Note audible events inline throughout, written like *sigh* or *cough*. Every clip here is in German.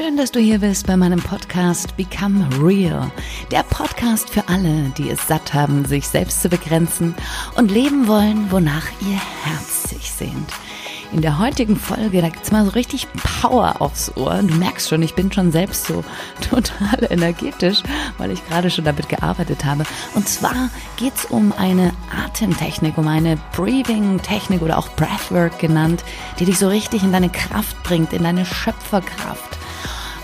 Schön, dass du hier bist bei meinem Podcast Become Real. Der Podcast für alle, die es satt haben, sich selbst zu begrenzen und leben wollen, wonach ihr Herz sich sehnt. In der heutigen Folge, da gibt's mal so richtig Power aufs Ohr. Du merkst schon, ich bin schon selbst so *laughs* total energetisch, weil ich gerade schon damit gearbeitet habe. Und zwar geht's um eine Atemtechnik, um eine Breathing-Technik oder auch Breathwork genannt, die dich so richtig in deine Kraft bringt, in deine Schöpferkraft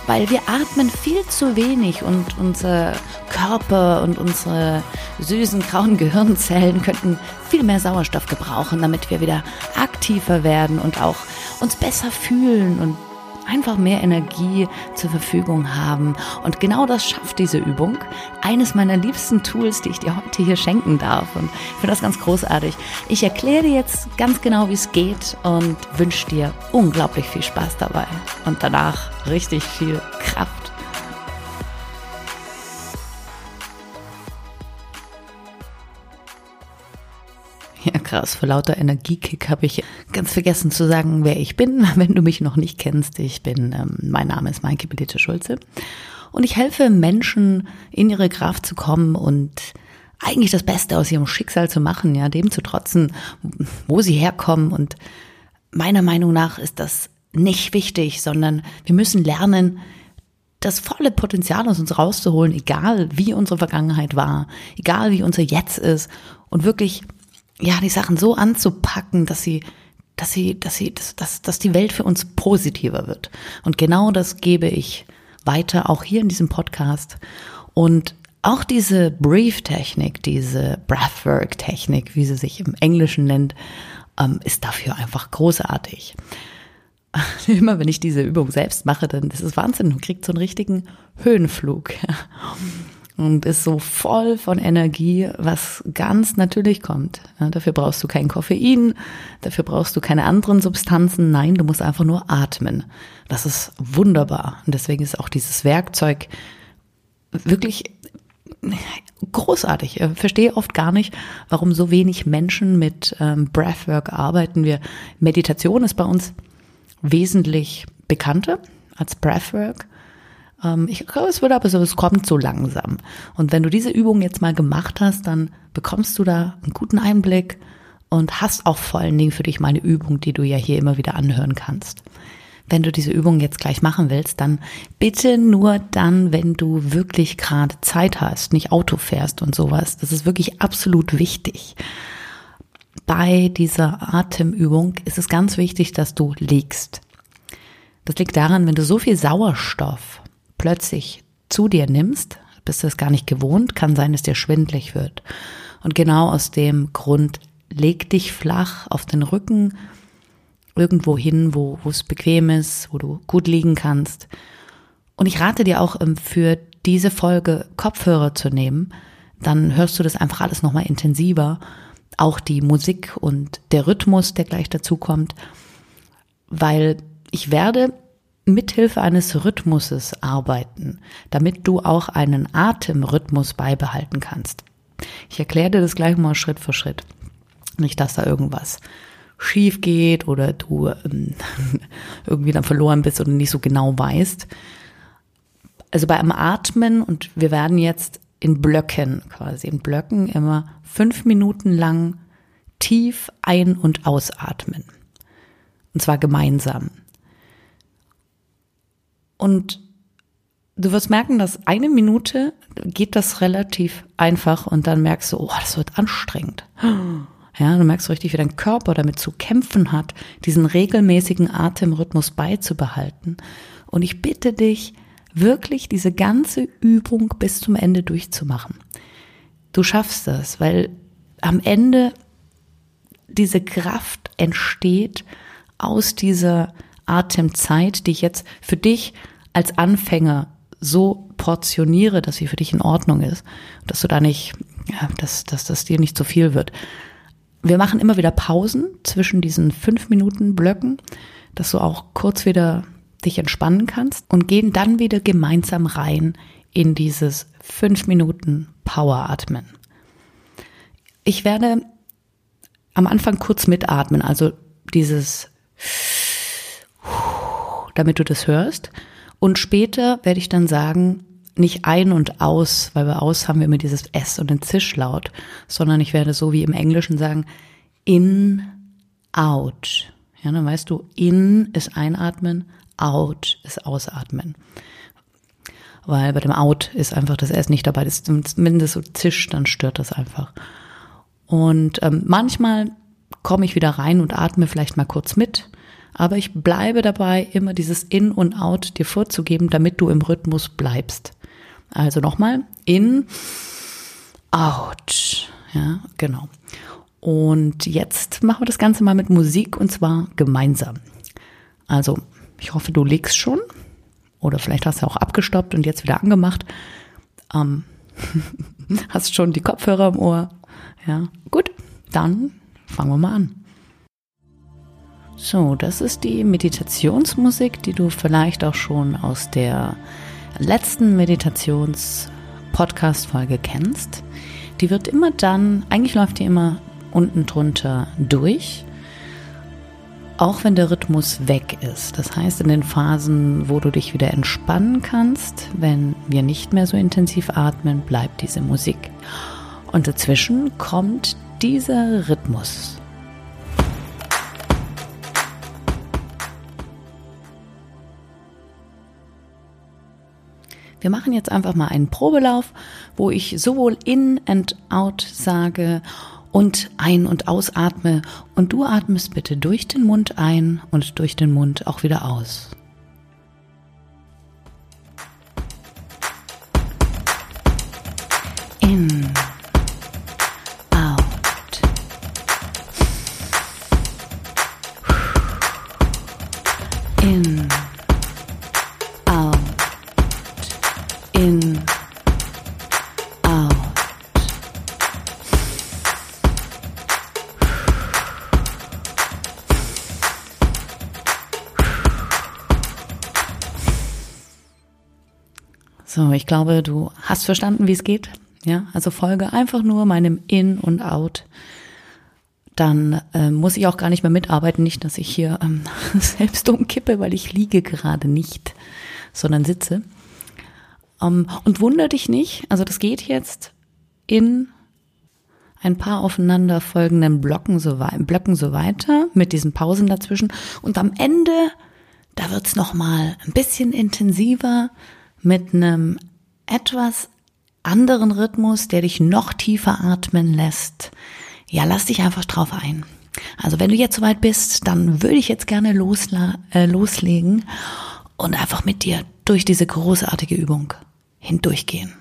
weil wir atmen viel zu wenig und unser Körper und unsere süßen grauen *laughs* Gehirnzellen könnten viel mehr Sauerstoff gebrauchen, damit wir wieder aktiver werden und auch uns besser fühlen und einfach mehr Energie zur Verfügung haben. Und genau das schafft diese Übung. Eines meiner liebsten Tools, die ich dir heute hier schenken darf. Und ich finde das ganz großartig. Ich erkläre dir jetzt ganz genau, wie es geht und wünsche dir unglaublich viel Spaß dabei. Und danach richtig viel Kraft. *laughs* Ja, krass. Vor lauter Energiekick habe ich ganz vergessen zu sagen, wer ich bin. *laughs* Wenn du mich noch nicht kennst, ich bin, ähm, mein Name ist Maike Belitte Schulze. Und ich helfe Menschen, in ihre Kraft zu kommen und eigentlich das Beste aus ihrem Schicksal zu machen, ja, dem zu trotzen, wo sie herkommen. Und meiner Meinung nach ist das nicht wichtig, sondern wir müssen lernen, das volle Potenzial aus uns rauszuholen, egal wie unsere Vergangenheit war, egal wie unser Jetzt ist und wirklich ja, die Sachen so anzupacken, dass sie, dass sie, dass sie, dass, dass, dass die Welt für uns positiver wird. Und genau das gebe ich weiter, auch hier in diesem Podcast. Und auch diese Brief-Technik, diese Breathwork-Technik, wie sie sich im Englischen nennt, ähm, ist dafür einfach großartig. *laughs* Immer wenn ich diese Übung selbst mache, dann ist es Wahnsinn. Man kriegt so einen richtigen Höhenflug und ist so voll von Energie, was ganz natürlich kommt. Ja, dafür brauchst du kein Koffein, dafür brauchst du keine anderen Substanzen. Nein, du musst einfach nur atmen. Das ist wunderbar. Und deswegen ist auch dieses Werkzeug wirklich großartig. Ich verstehe oft gar nicht, warum so wenig Menschen mit ähm, Breathwork arbeiten. Wir Meditation ist bei uns wesentlich bekannter als Breathwork. Ähm, ich glaube, es wird aber so, es kommt so langsam. Und wenn du diese Übung jetzt mal gemacht hast, dann bekommst du da einen guten Einblick und hast auch vor allen Dingen für dich mal eine Übung, die du ja hier immer wieder anhören kannst. Wenn du diese Übung jetzt gleich machen willst, dann bitte nur dann, wenn du wirklich gerade Zeit hast, nicht Auto fährst und sowas. Das ist wirklich absolut wichtig. Bei dieser Atemübung ist es ganz wichtig, dass du liegst. Das liegt daran, wenn du so viel Sauerstoff plötzlich zu dir nimmst, bist du es gar nicht gewohnt, kann sein, dass dir schwindlig wird. Und genau aus dem Grund leg dich flach auf den Rücken, irgendwo hin, wo, es bequem ist, wo du gut liegen kannst. Und ich rate dir auch ähm, für diese Folge Kopfhörer zu nehmen, dann hörst du das einfach alles nochmal intensiver. Auch die Musik und der Rhythmus, der gleich dazu kommt, weil ich werde mithilfe eines Rhythmuses arbeiten, damit du auch einen Atemrhythmus beibehalten kannst. Ich erkläre dir das gleich mal Schritt für Schritt. Nicht, dass da irgendwas schief geht oder du ähm, *laughs* irgendwie dann verloren bist oder nicht so genau weißt. Also bei einem Atmen und wir werden jetzt in Blöcken quasi, in Blöcken immer fünf Minuten lang tief ein- und ausatmen. Und zwar gemeinsam. Und du wirst merken, dass eine Minute geht das relativ einfach und dann merkst du, oh, das wird anstrengend. *gasps* Ja, du merkst richtig, wie dein Körper damit zu kämpfen hat, diesen regelmäßigen Atemrhythmus beizubehalten. Und ich bitte dich, wirklich diese ganze Übung bis zum Ende durchzumachen. Du schaffst das, weil am Ende diese Kraft entsteht aus dieser Atemzeit, die ich jetzt für dich als Anfänger so portioniere, dass sie für dich in Ordnung ist, dass du da nicht, ja, dass, dass das dir nicht zu viel wird. Wir machen immer wieder Pausen zwischen diesen fünf Minuten Blöcken, dass du auch kurz wieder dich entspannen kannst und gehen dann wieder gemeinsam rein in dieses fünf Minuten Poweratmen. Ich werde am Anfang kurz mitatmen, also dieses damit du das hörst. Und später werde ich dann sagen, nicht ein und aus, weil bei aus haben wir immer dieses S und den Zischlaut, sondern ich werde so wie im Englischen sagen, in, out. Ja, dann weißt du, in ist einatmen, out ist ausatmen. Weil bei dem out ist einfach das S nicht dabei, das ist zumindest so zischt, dann stört das einfach. Und ähm, manchmal komme ich wieder rein und atme vielleicht mal kurz mit. Aber ich bleibe dabei, immer dieses In und Out dir vorzugeben, damit du im Rhythmus bleibst. Also nochmal, in, out. Ja, genau. Und jetzt machen wir das Ganze mal mit Musik und zwar gemeinsam. Also, ich hoffe, du legst schon. Oder vielleicht hast du auch abgestoppt und jetzt wieder angemacht. Ähm, *laughs* hast schon die Kopfhörer im Ohr. Ja, gut, dann fangen wir mal an. So, das ist die Meditationsmusik, die du vielleicht auch schon aus der letzten Meditations-Podcast-Folge kennst. Die wird immer dann, eigentlich läuft die immer unten drunter durch, auch wenn der Rhythmus weg ist. Das heißt, in den Phasen, wo du dich wieder entspannen kannst, wenn wir nicht mehr so intensiv atmen, bleibt diese Musik. Und dazwischen kommt dieser Rhythmus. Wir machen jetzt einfach mal einen Probelauf, wo ich sowohl in and out sage und ein- und ausatme und du atmest bitte durch den Mund ein und durch den Mund auch wieder aus. Ich glaube, du hast verstanden, wie es geht. Ja, also folge einfach nur meinem In und Out dann äh, muss ich auch gar nicht mehr mitarbeiten. Nicht, dass ich hier ähm, *laughs* selbst umkippe, weil ich liege gerade nicht, sondern sitze. Ähm, und wunder dich nicht, also das geht jetzt in ein paar aufeinanderfolgenden Blocken so, Blöcken so weiter, mit diesen Pausen dazwischen. Und am Ende, da wird's noch mal ein bisschen intensiver mit einem etwas anderen Rhythmus, der dich noch tiefer atmen lässt ja, lass dich einfach drauf ein. Also wenn du jetzt soweit bist, dann würde ich jetzt gerne losla äh, loslegen und einfach mit dir durch diese großartige Übung hindurchgehen.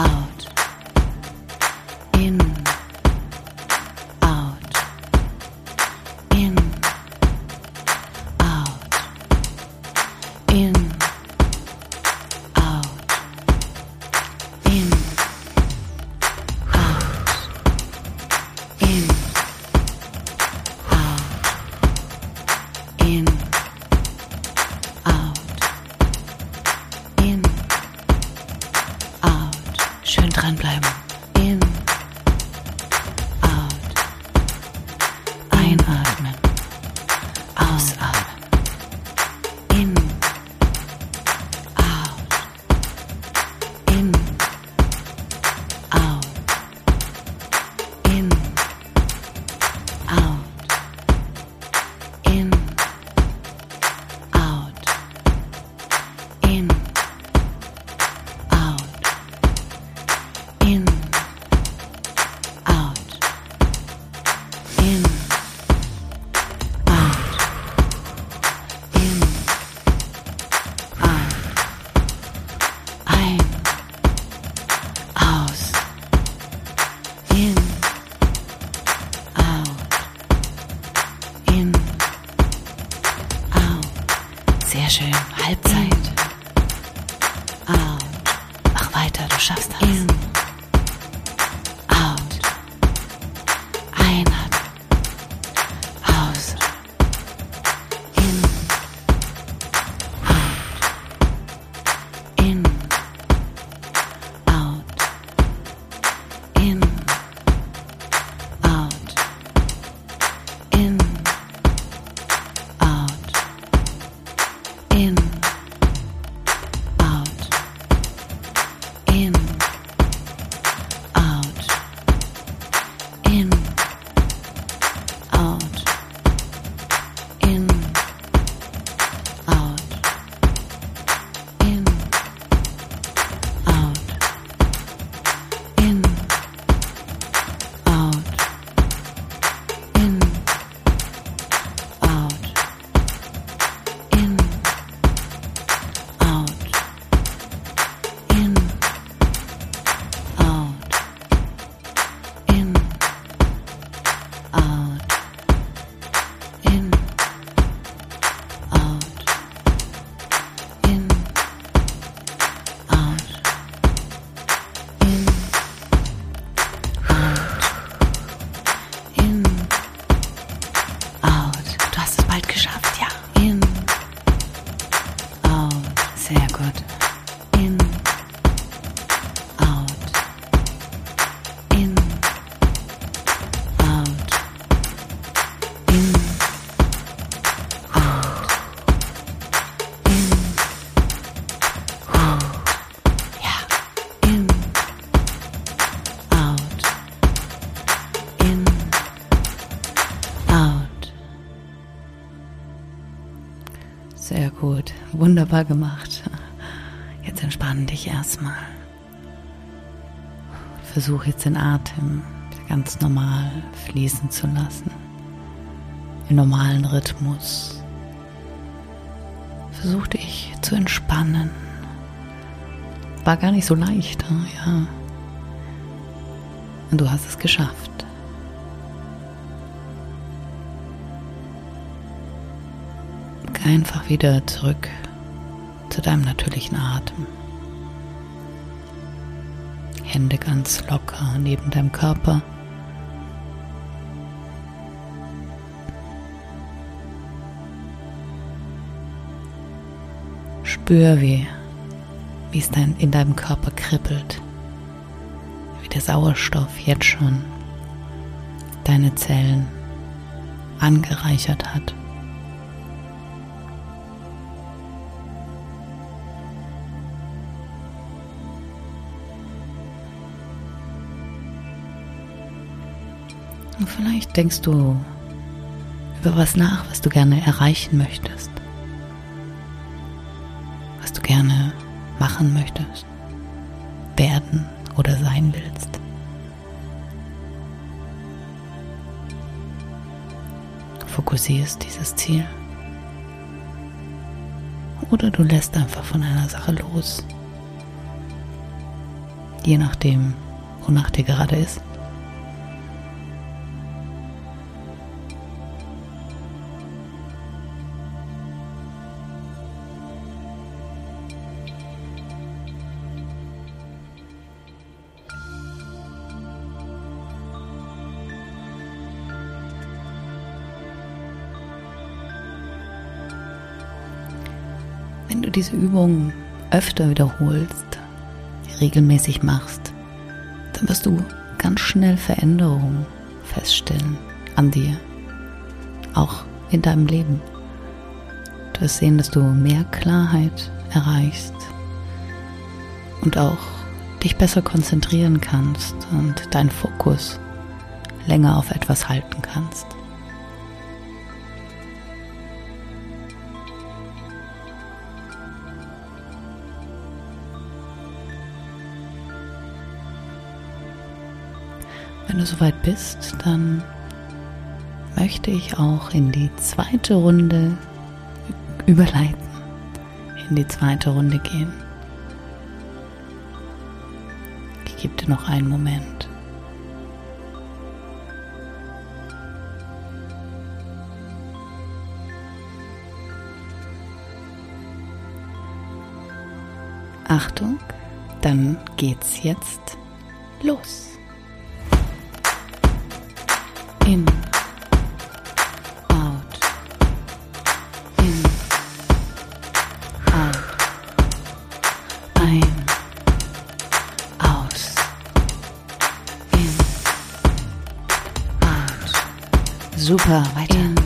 Oh. Gut. Wunderbar gemacht. Jetzt entspann dich erstmal. Versuch jetzt den Atem ganz normal fließen zu lassen. Im normalen Rhythmus. Versuch dich zu entspannen. War gar nicht so leicht, ja. Und du hast es geschafft. Einfach wieder zurück zu deinem natürlichen Atem. Hände ganz locker neben deinem Körper. Spür, wie, wie es dein, in deinem Körper kribbelt, wie der Sauerstoff jetzt schon deine Zellen angereichert hat. Und vielleicht denkst du über was nach, was du gerne erreichen möchtest. Was du gerne machen möchtest, werden oder sein willst. Fokussierst dieses Ziel. Oder du lässt einfach von einer Sache los. Je nachdem, wonach dir gerade ist. Diese Übung öfter wiederholst, regelmäßig machst, dann wirst du ganz schnell Veränderungen feststellen an dir, auch in deinem Leben. Du wirst sehen, dass du mehr Klarheit erreichst und auch dich besser konzentrieren kannst und deinen Fokus länger auf etwas halten kannst. Wenn du soweit bist, dann möchte ich auch in die zweite Runde überleiten, in die zweite Runde gehen. Ich gebe dir noch einen Moment. Achtung, dann geht's jetzt los. Super, weiter. In,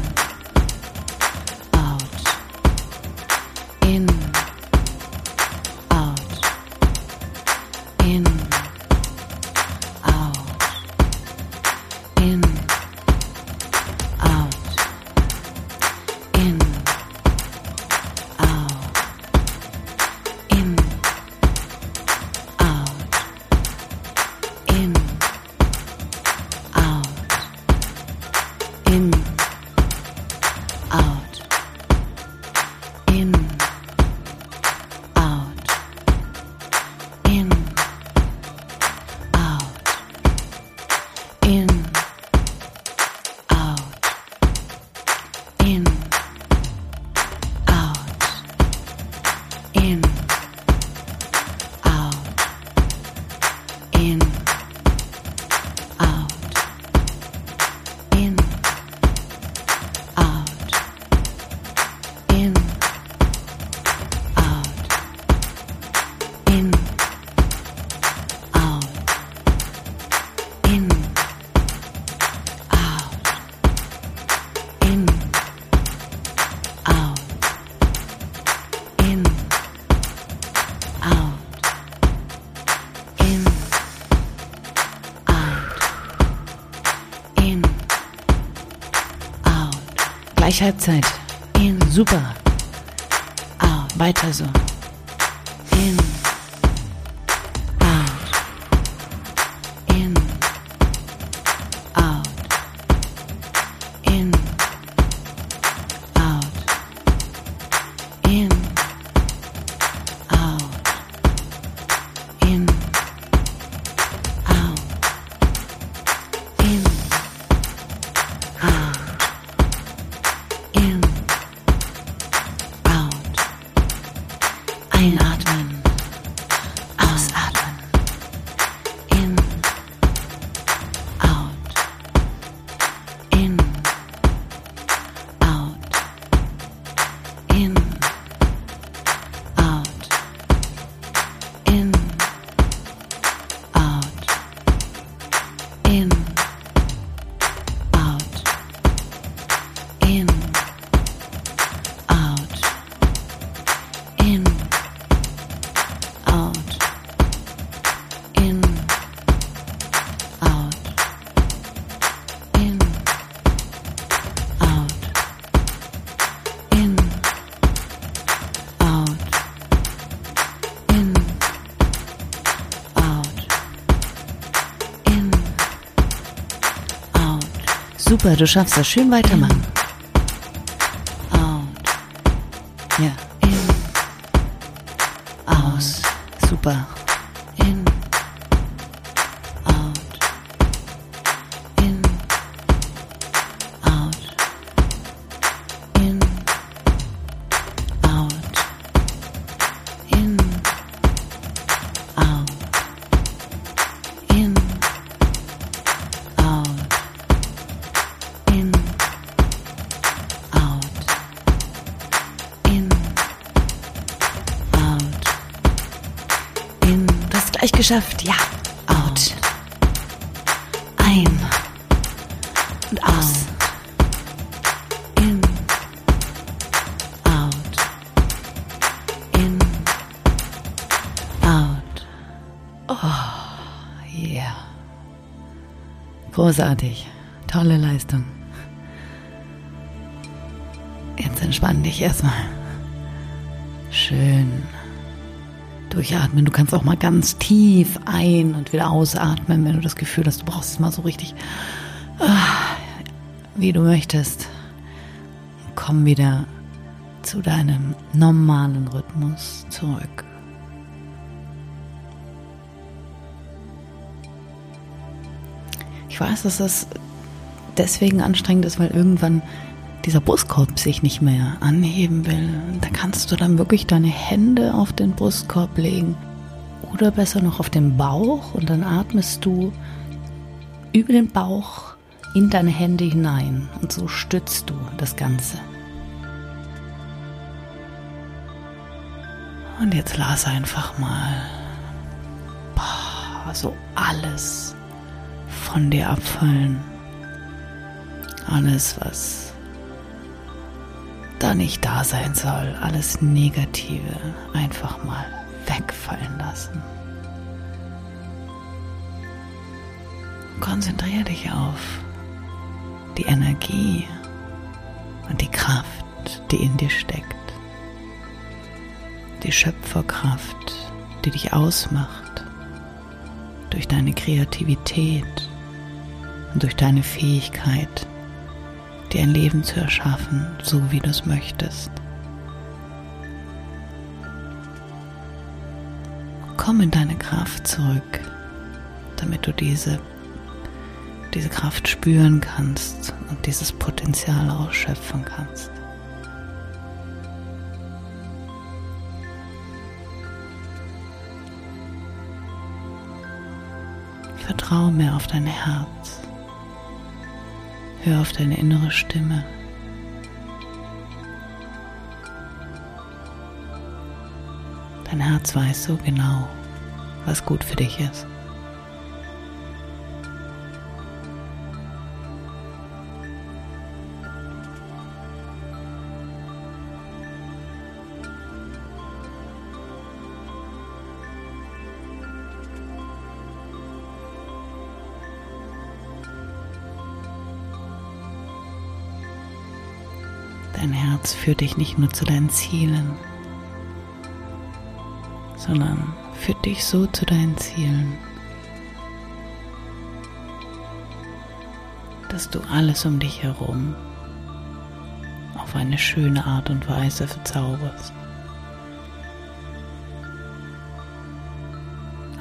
Halbzeit. In super. Ah, weiter so. Super, du schaffst das. Schön weitermachen. Geschafft. Ja. Out. Ein. Und aus. In. Out. In. Out. Oh, yeah. Großartig. Tolle Leistung. Jetzt entspann dich erstmal. Durchatmen. Du kannst auch mal ganz tief ein- und wieder ausatmen, wenn du das Gefühl hast, du brauchst es mal so richtig, ah, wie du möchtest. Komm wieder zu deinem normalen Rhythmus zurück. Ich weiß, dass das deswegen anstrengend ist, weil irgendwann dieser Brustkorb sich nicht mehr anheben will. Da kannst du dann wirklich deine Hände auf den Brustkorb legen oder besser noch auf den Bauch und dann atmest du über den Bauch in deine Hände hinein und so stützt du das Ganze. Und jetzt lass einfach mal so alles von dir abfallen. Alles, was da nicht da sein soll, alles Negative einfach mal wegfallen lassen. Konzentriere dich auf die Energie und die Kraft, die in dir steckt. Die Schöpferkraft, die dich ausmacht durch deine Kreativität und durch deine Fähigkeit, dir ein Leben zu erschaffen, so wie du es möchtest. Komm in deine Kraft zurück, damit du diese, diese Kraft spüren kannst und dieses Potenzial ausschöpfen kannst. Vertraue mehr auf dein Herz. Hör auf deine innere Stimme. Dein Herz weiß so genau, was gut für dich ist. Führt dich nicht nur zu deinen Zielen, sondern führt dich so zu deinen Zielen, dass du alles um dich herum auf eine schöne Art und Weise verzauberst.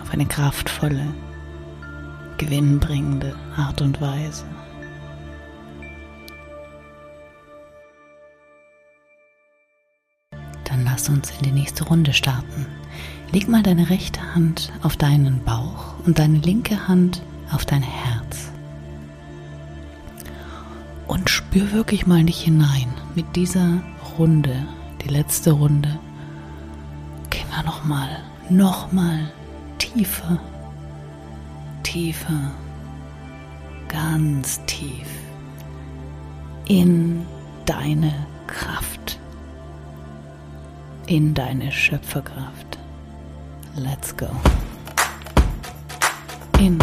Auf eine kraftvolle, gewinnbringende Art und Weise. Lass uns in die nächste Runde starten. Leg mal deine rechte Hand auf deinen Bauch und deine linke Hand auf dein Herz. Und spür wirklich mal nicht hinein. Mit dieser Runde, die letzte Runde, gehen wir nochmal, nochmal tiefer, tiefer, ganz tief in deine Kraft, in deine Schöpferkraft. Let's go. In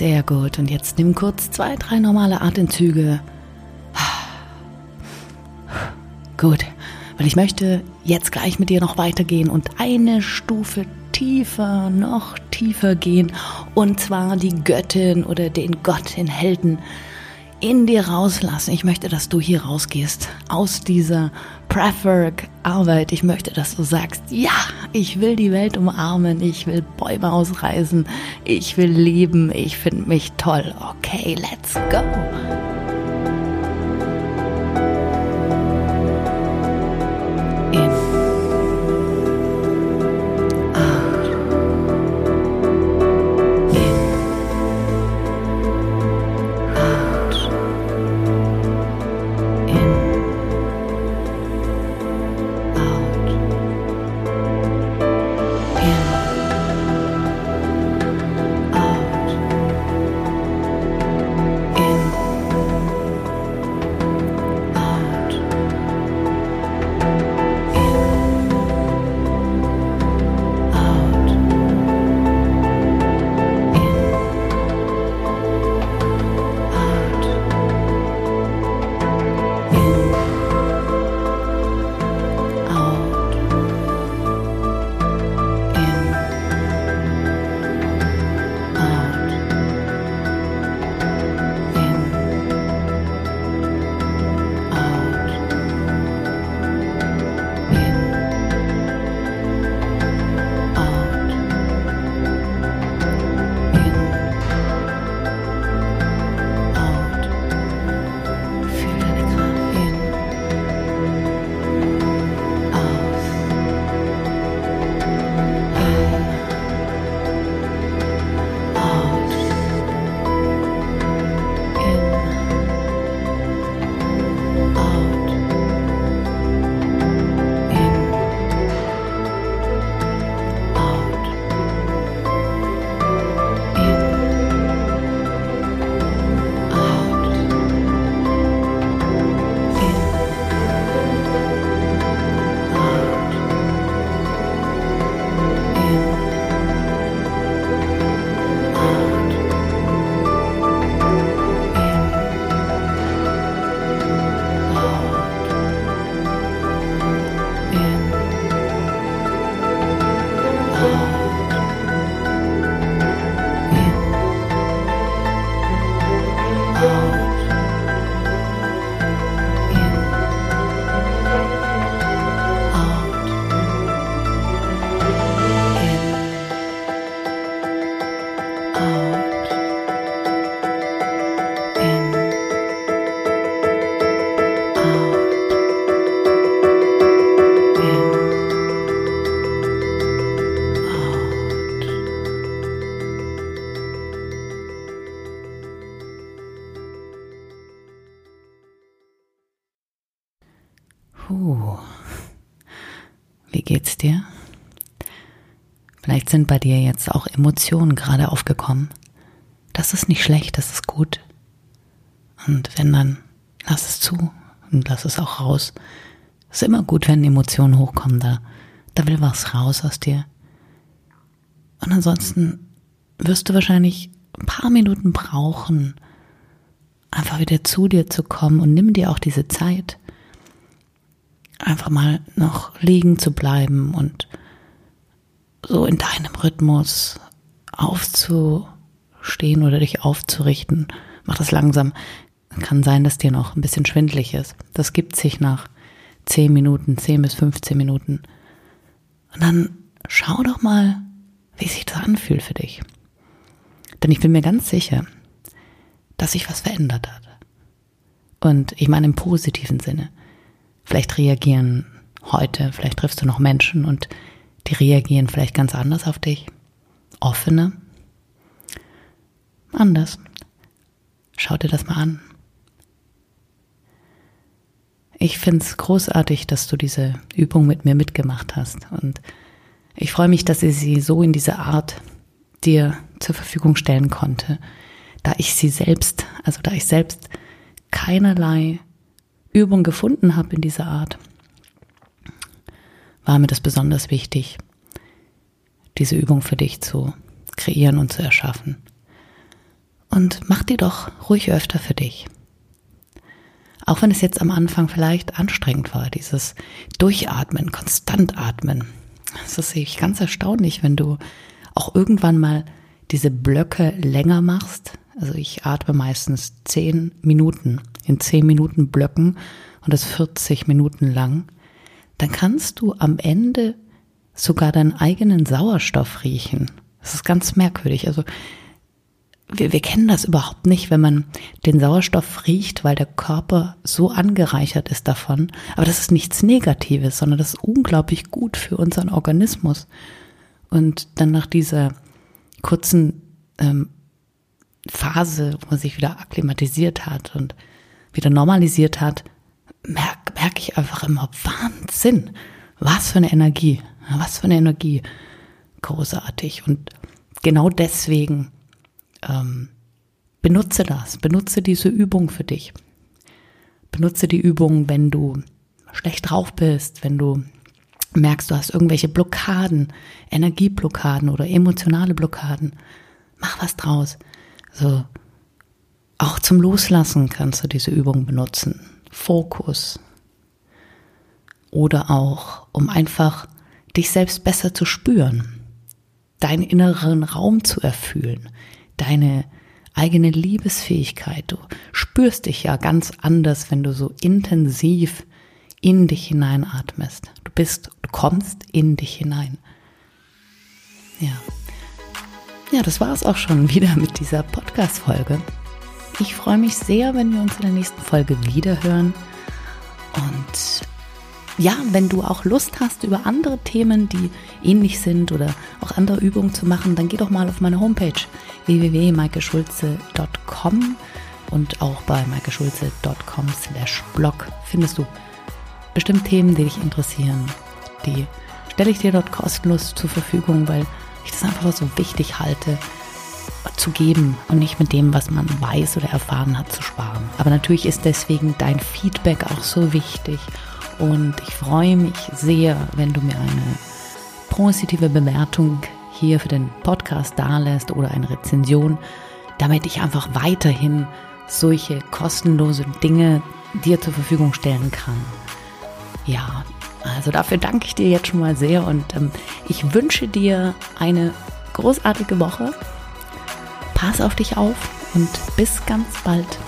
Sehr gut. Und jetzt nimm kurz zwei, drei normale Atemzüge. Gut, weil ich möchte jetzt gleich mit dir noch weitergehen und eine Stufe tiefer, noch tiefer gehen. Und zwar die Göttin oder den Gott, den Helden in dir rauslassen. Ich möchte, dass du hier rausgehst aus dieser Breathwork-Arbeit. Ich möchte, dass du sagst, ja, ich will die Welt umarmen, ich will Bäume ausreißen, ich will leben, ich finde mich toll. Okay, let's go. Bei dir jetzt auch Emotionen gerade aufgekommen. Das ist nicht schlecht, das ist gut. Und wenn dann, lass es zu und lass es auch raus. Ist immer gut, wenn Emotionen hochkommen, da, da will was raus aus dir. Und ansonsten wirst du wahrscheinlich ein paar Minuten brauchen, einfach wieder zu dir zu kommen und nimm dir auch diese Zeit einfach mal noch liegen zu bleiben und so in deinem Rhythmus aufzustehen oder dich aufzurichten. Mach das langsam. Kann sein, dass dir noch ein bisschen schwindlig ist. Das gibt sich nach 10 Minuten, 10 bis 15 Minuten. Und dann schau doch mal, wie sich das anfühlt für dich. Denn ich bin mir ganz sicher, dass sich was verändert hat. Und ich meine im positiven Sinne. Vielleicht reagieren heute, vielleicht triffst du noch Menschen und die reagieren vielleicht ganz anders auf dich. Offener. Anders. Schau dir das mal an. Ich finde es großartig, dass du diese Übung mit mir mitgemacht hast. Und ich freue mich, dass ich sie so in dieser Art dir zur Verfügung stellen konnte, da ich sie selbst, also da ich selbst keinerlei Übung gefunden habe in dieser Art, war mir das besonders wichtig, diese Übung für dich zu kreieren und zu erschaffen. Und mach die doch ruhig öfter für dich. Auch wenn es jetzt am Anfang vielleicht anstrengend war, dieses Durchatmen, konstant atmen. Das ist ich ganz erstaunlich, wenn du auch irgendwann mal diese Blöcke länger machst. Also ich atme meistens zehn Minuten in zehn Minuten Blöcken und das 40 Minuten lang. Dann kannst du am Ende sogar deinen eigenen Sauerstoff riechen. Das ist ganz merkwürdig. Also wir, wir kennen das überhaupt nicht, wenn man den Sauerstoff riecht, weil der Körper so angereichert ist davon. Aber das ist nichts Negatives, sondern das ist unglaublich gut für unseren Organismus. Und dann nach dieser kurzen ähm, Phase, wo man sich wieder akklimatisiert hat und wieder normalisiert hat, merke merk ich einfach immer Wahnsinn. Was für eine Energie. Was für eine Energie. Großartig. Und genau deswegen ähm, benutze das, benutze diese Übung für dich. Benutze die Übung, wenn du schlecht drauf bist, wenn du merkst, du hast irgendwelche Blockaden, Energieblockaden oder emotionale Blockaden. Mach was draus. So, auch zum Loslassen kannst du diese Übung benutzen. Fokus. Oder auch, um einfach dich selbst besser zu spüren, deinen inneren Raum zu erfüllen, deine eigene Liebesfähigkeit. Du spürst dich ja ganz anders, wenn du so intensiv in dich hineinatmest. Du bist, du kommst in dich hinein. Ja. Ja, das war es auch schon wieder mit dieser Podcast-Folge. Ich freue mich sehr, wenn wir uns in der nächsten Folge wiederhören. Und ja, wenn du auch Lust hast, über andere Themen, die ähnlich sind oder auch andere Übungen zu machen, dann geh doch mal auf meine Homepage www.maikeschulze.com und auch bei maikeschulze.com slash blog findest du bestimmt Themen, die dich interessieren. Die stelle ich dir dort kostenlos zur Verfügung, weil ich das einfach so wichtig halte, zu geben und nicht mit dem, was man weiß oder erfahren hat, zu sparen. Aber natürlich ist deswegen dein Feedback auch so wichtig und ich freue mich sehr, wenn du mir eine positive Bewertung hier für den Podcast dalässt oder eine Rezension, damit ich einfach weiterhin solche kostenlose Dinge dir zur Verfügung stellen kann. Ja, also dafür danke ich dir jetzt schon mal sehr und ähm, ich wünsche dir eine großartige Woche. Pass auf dich auf und bis ganz bald.